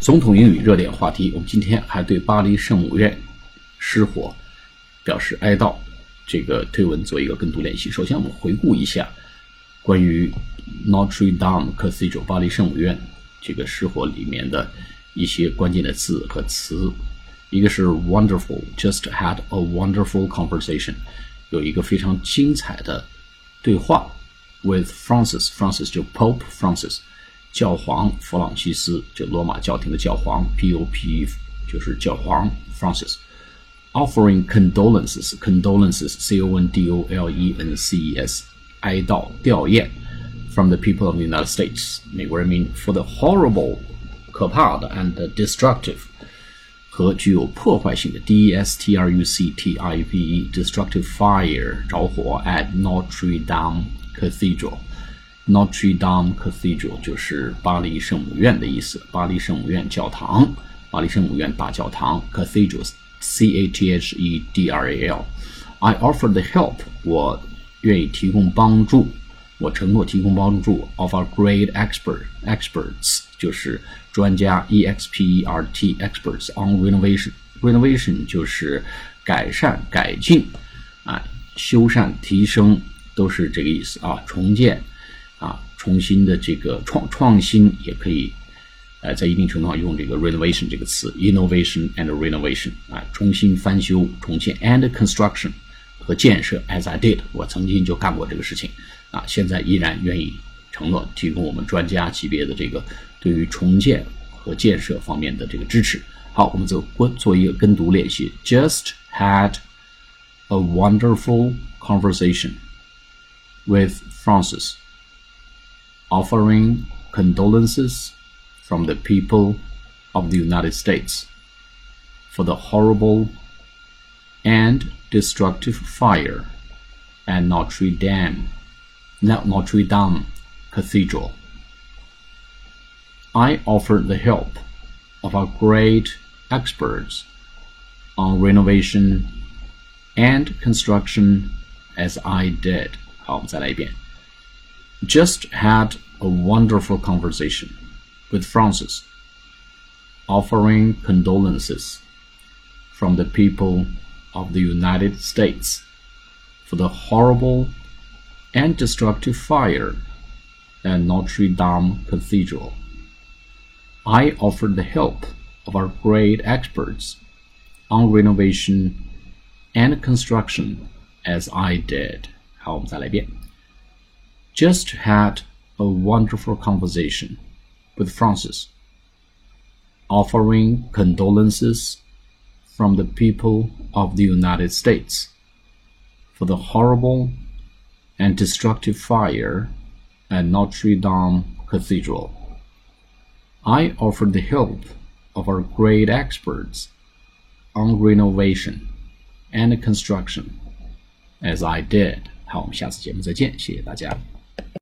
总统英语热点话题，我们今天还对巴黎圣母院失火表示哀悼。这个推文做一个跟读练习。首先，我们回顾一下关于 Notre Dame Cathedral 巴黎圣母院这个失火里面的一些关键的字和词。一个是 wonderful，just had a wonderful conversation，有一个非常精彩的对话 with Francis，Francis 就 Pope Francis。教皇弗朗西斯，就罗马教廷的教皇，P.O.P. 就是教皇 Francis。Offering condolences, condolences, C-O-N-D-O-L-E-N-C-E-S，哀悼吊唁，from the people of the United States，美国人民 for the horrible，可怕的 and destructive，和具有破坏性的 D-E-S-T-R-U-C-T-I-V-E，destructive fire 着火 at Notre Dame Cathedral。 Notre Dame Cathedral 就是巴黎圣母院的意思，巴黎圣母院教堂，巴黎圣母院大教堂。Cathedral C A T H E D R A L。I offer the help，我愿意提供帮助，我承诺提供帮助。Of a great expert，experts 就是专家，E X P E R T experts on renovation，renovation 就是改善、改进啊，修缮、提升都是这个意思啊，重建。啊，重新的这个创创新也可以，呃，在一定程度上用这个 renovation 这个词，innovation and renovation 啊，重新翻修、重建 and construction 和建设。As I did，我曾经就干过这个事情，啊，现在依然愿意承诺提供我们专家级别的这个对于重建和建设方面的这个支持。好，我们做做一个跟读练习。Just had a wonderful conversation with Francis offering condolences from the people of the United States for the horrible and destructive fire at Notre Dame, Notre Dame Cathedral. I offered the help of our great experts on renovation and construction as I did. 好，我们再来一遍。 just had a wonderful conversation with Francis, offering condolences from the people of the United States for the horrible and destructive fire at Notre Dame Cathedral. I offered the help of our great experts on renovation and construction as I did. 好，我们再来一遍。 just had a wonderful conversation with Francis, offering condolences from the people of the United States for the horrible and destructive fire at Notre Dame Cathedral. I offered the help of our great experts on renovation and construction, as I did. 好，我们下次节目再见，谢谢大家。